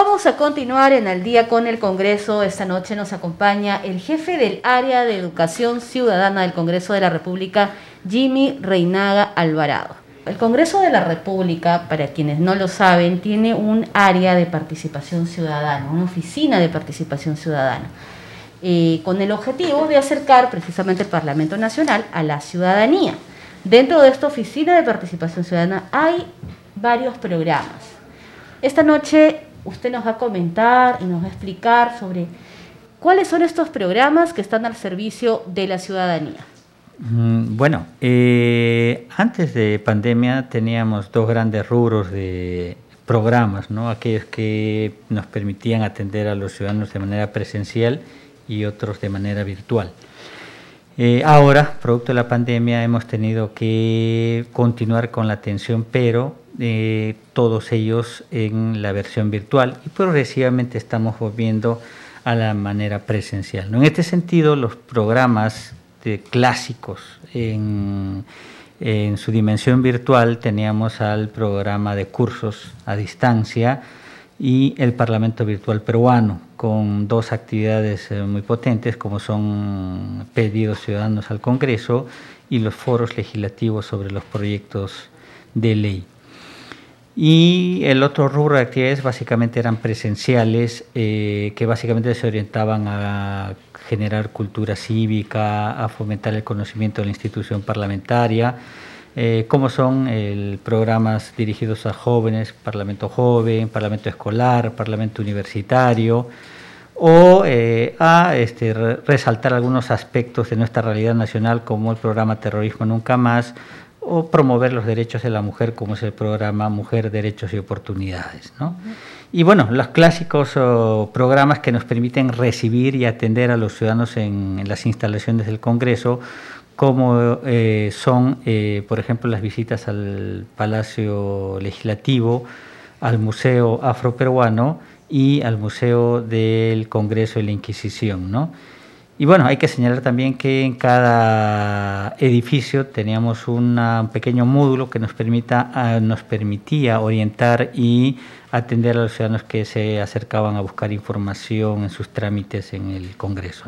Vamos a continuar en el día con el Congreso. Esta noche nos acompaña el jefe del área de educación ciudadana del Congreso de la República, Jimmy Reinaga Alvarado. El Congreso de la República, para quienes no lo saben, tiene un área de participación ciudadana, una oficina de participación ciudadana, eh, con el objetivo de acercar precisamente el Parlamento Nacional a la ciudadanía. Dentro de esta oficina de participación ciudadana hay varios programas. Esta noche usted nos va a comentar y nos va a explicar sobre cuáles son estos programas que están al servicio de la ciudadanía. Mm, bueno, eh, antes de pandemia teníamos dos grandes rubros de programas, ¿no? aquellos que nos permitían atender a los ciudadanos de manera presencial y otros de manera virtual. Eh, ahora, producto de la pandemia, hemos tenido que continuar con la atención, pero eh, todos ellos en la versión virtual y progresivamente estamos volviendo a la manera presencial. En este sentido, los programas de clásicos en, en su dimensión virtual teníamos al programa de cursos a distancia y el Parlamento Virtual Peruano, con dos actividades eh, muy potentes como son pedidos ciudadanos al Congreso y los foros legislativos sobre los proyectos de ley. Y el otro rubro de actividades básicamente eran presenciales, eh, que básicamente se orientaban a generar cultura cívica, a fomentar el conocimiento de la institución parlamentaria, eh, como son el, programas dirigidos a jóvenes, Parlamento Joven, Parlamento Escolar, Parlamento Universitario, o eh, a este, resaltar algunos aspectos de nuestra realidad nacional como el programa Terrorismo Nunca Más, o promover los derechos de la mujer, como es el programa Mujer, Derechos y Oportunidades. ¿no? Y bueno, los clásicos programas que nos permiten recibir y atender a los ciudadanos en, las instalaciones del Congreso, como eh, son, eh, por ejemplo, las visitas al Palacio Legislativo, al Museo Afroperuano y al Museo del Congreso de la Inquisición. ¿no? Y bueno, hay que señalar también que en cada edificio teníamos un pequeño módulo que nos, permita, ah, nos permitía orientar y atender a los ciudadanos que se acercaban a buscar información en sus trámites en el Congreso.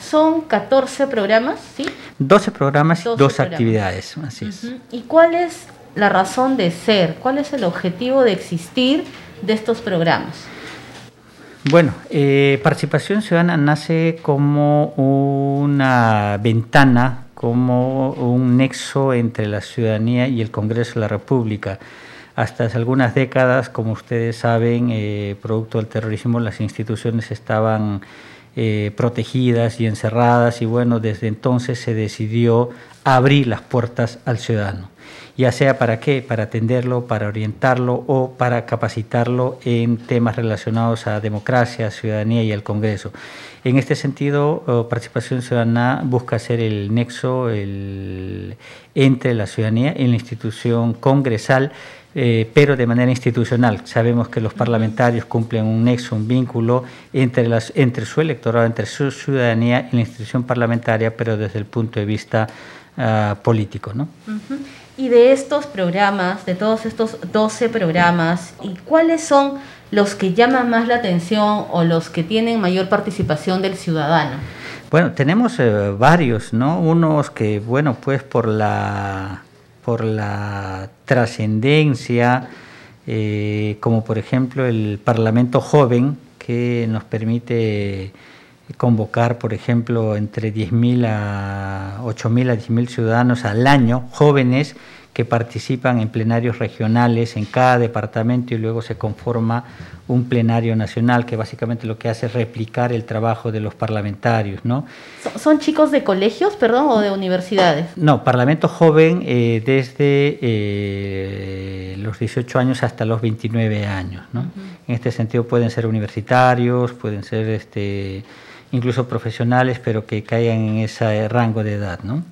Son 14 programas, ¿sí? 12 programas y 12 actividades, así es. ¿Y cuál es la razón de ser? ¿Cuál es el objetivo de existir de estos programas? Bueno, eh, participación ciudadana nace como una ventana, como un nexo entre la ciudadanía y el Congreso de la República. Hasta hace algunas décadas, como ustedes saben, eh, producto del terrorismo, las instituciones estaban eh, protegidas y encerradas y bueno, desde entonces se decidió abrir las puertas al ciudadano ya sea para qué, para atenderlo, para orientarlo o para capacitarlo en temas relacionados a democracia, ciudadanía y el Congreso. En este sentido, oh, Participación Ciudadana busca ser el nexo entre la ciudadanía y la institución congresal, eh, pero de manera institucional. Sabemos que los parlamentarios cumplen un nexo, un vínculo entre, las, entre su electorado, entre su ciudadanía y la institución parlamentaria, pero desde el punto de vista ah, político. ¿no? y de estos programas, de todos estos 12 programas, ¿y cuáles son los que llaman más la atención o los que tienen mayor participación del ciudadano? Bueno, tenemos eh, varios, ¿no? Unos que, bueno, pues por la, por la trascendencia, eh, como por ejemplo el Parlamento Joven, que nos permite convocar, por ejemplo, entre 10.000 a 8.000 a 10.000 ciudadanos al año, jóvenes que participan en plenarios regionales en cada departamento y luego se conforma un plenario nacional que básicamente lo que hace es replicar el trabajo de los parlamentarios. ¿no? ¿Son chicos de colegios, perdón, o de universidades? No, Parlamento joven eh, desde eh, los 18 años hasta los 29 años. ¿no? En este sentido pueden ser universitarios, pueden ser... este incluso profesionales, pero que caigan en ese rango de edad, ¿no?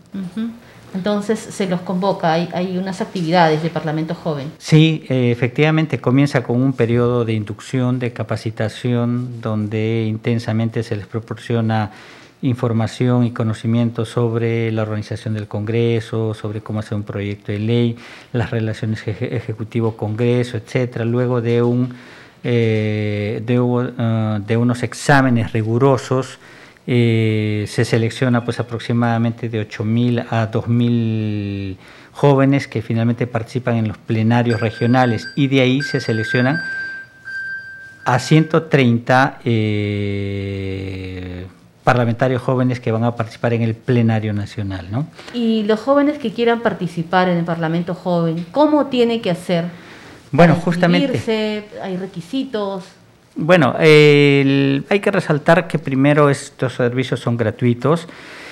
Entonces se los convoca, hay, unas actividades de Parlamento Joven. Sí, eh, efectivamente comienza con un periodo de inducción, de capacitación, donde intensamente se les proporciona información y conocimiento sobre la organización del Congreso, sobre cómo hacer un proyecto de ley, las relaciones ejecutivo-Congreso, etcétera. Luego de un eh, de, de, unos exámenes rigurosos. Se selecciona pues aproximadamente de 8.000 a 2.000 jóvenes que finalmente participan en los plenarios regionales y de ahí se seleccionan a 130 eh, parlamentarios jóvenes que van a participar en el plenario nacional. ¿no? Y los jóvenes que quieran participar en el Parlamento Joven, ¿cómo tiene que hacer? Bueno, justamente. ¿Hay requisitos? Bueno, hay que resaltar que primero estos servicios son gratuitos.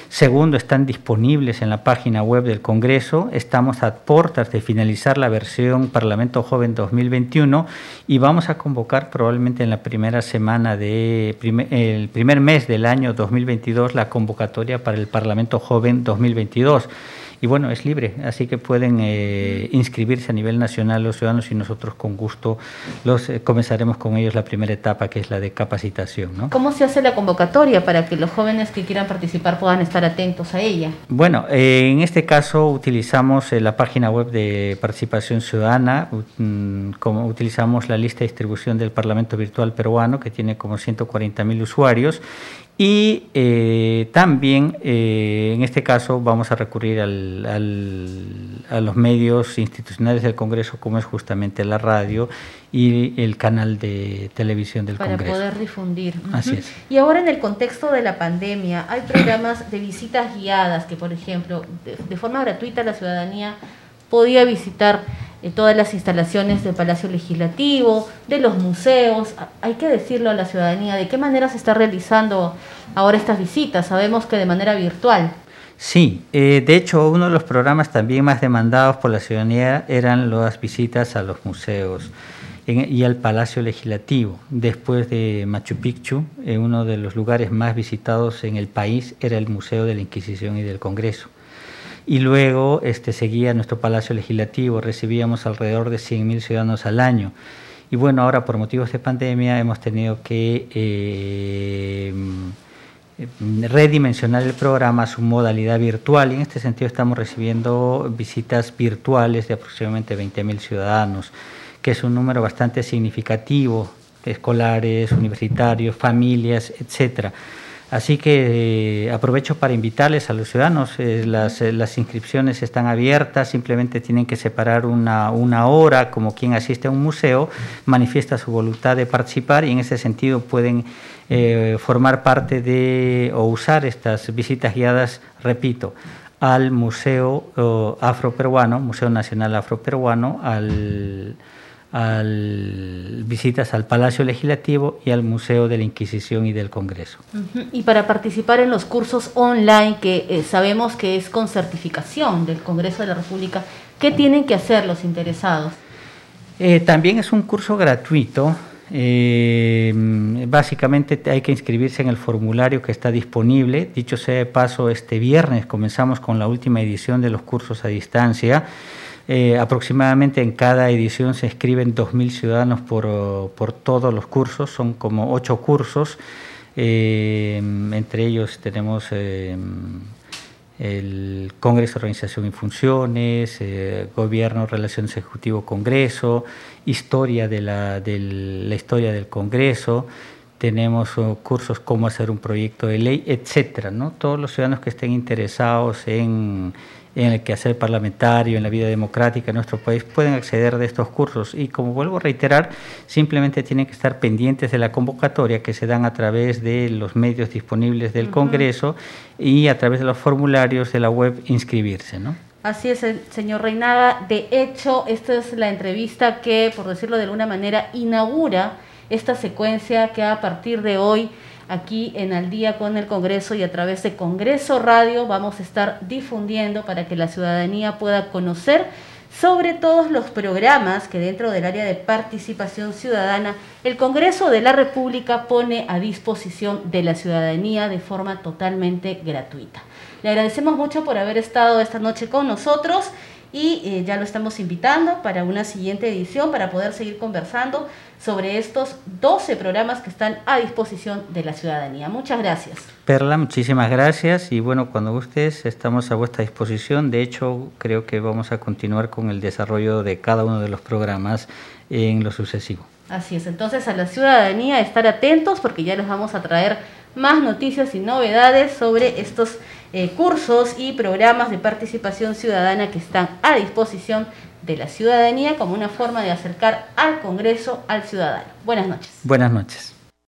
Segundo, están disponibles en la página web del Congreso. Estamos a puertas de finalizar la versión Parlamento Joven 2021 y vamos a convocar probablemente en la primera semana de el primer mes del año 2022 la convocatoria para el Parlamento Joven 2022 y bueno, es libre, así que pueden eh, inscribirse a nivel nacional los ciudadanos y nosotros con gusto los eh, comenzaremos con ellos la primera etapa que es la de capacitación. ¿no? ¿Cómo se hace la convocatoria para que los jóvenes que quieran participar puedan estar atentos a ella? Bueno, eh, en este caso utilizamos la página web de participación ciudadana, mm, como utilizamos la lista de distribución del Parlamento Virtual Peruano que tiene como 140.000 usuarios y eh, también, eh, en este caso, vamos a recurrir al, a los medios institucionales del Congreso, como es justamente la radio y el canal de televisión del Congreso. Para poder difundir. Así es. Y ahora, en el contexto de la pandemia, hay programas de visitas guiadas que, por ejemplo, de forma gratuita la ciudadanía podía visitar eh, todas las instalaciones del Palacio Legislativo, de los museos. Hay que decirlo a la ciudadanía de qué manera se está realizando ahora estas visitas. Sabemos que de manera virtual. Sí, eh, de hecho uno de los programas también más demandados por la ciudadanía eran las visitas a los museos y al Palacio Legislativo. Después de Machu Picchu, eh, uno de los lugares más visitados en el país era el Museo de la Inquisición y del Congreso y luego este, seguía nuestro Palacio Legislativo, recibíamos alrededor de 100.000 ciudadanos al año. Y bueno, ahora por motivos de pandemia hemos tenido que eh, redimensionar el programa a su modalidad virtual y en este sentido estamos recibiendo visitas virtuales de aproximadamente 20.000 ciudadanos, que es un número bastante significativo, escolares, universitarios, familias, etcétera. Así que eh, aprovecho para invitarles a los ciudadanos, eh, las, eh, las, inscripciones están abiertas, simplemente tienen que separar una, una, hora, como quien asiste a un museo, manifiesta su voluntad de participar y en ese sentido pueden formar parte de o usar estas visitas guiadas, repito, al Museo Afroperuano, Museo Nacional Afroperuano, al al, visitas al Palacio Legislativo y al Museo de la Inquisición y del Congreso. Y para participar en los cursos online, que eh, sabemos que es con certificación del Congreso de la República, ¿qué tienen que hacer los interesados? Eh, también es un curso gratuito. Eh, básicamente hay que inscribirse en el formulario que está disponible. Dicho sea de paso, este viernes comenzamos con la última edición de los cursos a distancia. Eh, aproximadamente en cada edición se escriben 2.000 ciudadanos por, por, todos los cursos, son como ocho cursos, eh, entre ellos tenemos eh, el Congreso, Organización y Funciones, Gobierno, Relaciones Ejecutivo-Congreso, Historia de la, de la historia del Congreso, tenemos cursos cómo hacer un proyecto de ley, etcétera, ¿no? Todos los ciudadanos que estén interesados en en el quehacer parlamentario, en la vida democrática de nuestro país, pueden acceder de estos cursos. Y como vuelvo a reiterar, simplemente tienen que estar pendientes de la convocatoria que se dan a través de los medios disponibles del Congreso y a través de los formularios de la web inscribirse. ¿no? Así es, señor Reinaga. De hecho, esta es la entrevista que, por decirlo de alguna manera, inaugura esta secuencia que a partir de hoy aquí en Al día con el Congreso y a través de Congreso Radio vamos a estar difundiendo para que la ciudadanía pueda conocer sobre todos los programas que dentro del área de participación ciudadana el Congreso de la República pone a disposición de la ciudadanía de forma totalmente gratuita. Le agradecemos mucho por haber estado esta noche con nosotros y eh, ya lo estamos invitando para una siguiente edición para poder seguir conversando sobre estos 12 programas que están a disposición de la ciudadanía. Muchas gracias. Perla, muchísimas gracias y bueno, cuando gustes estamos a vuestra disposición. De hecho, creo que vamos a continuar con el desarrollo de cada uno de los programas en lo sucesivo. Así es, entonces a la ciudadanía estar atentos porque ya les vamos a traer más noticias y novedades sobre estos eh, cursos y programas de participación ciudadana que están a disposición de la ciudadanía como una forma de acercar al Congreso al ciudadano. Buenas noches. Buenas noches.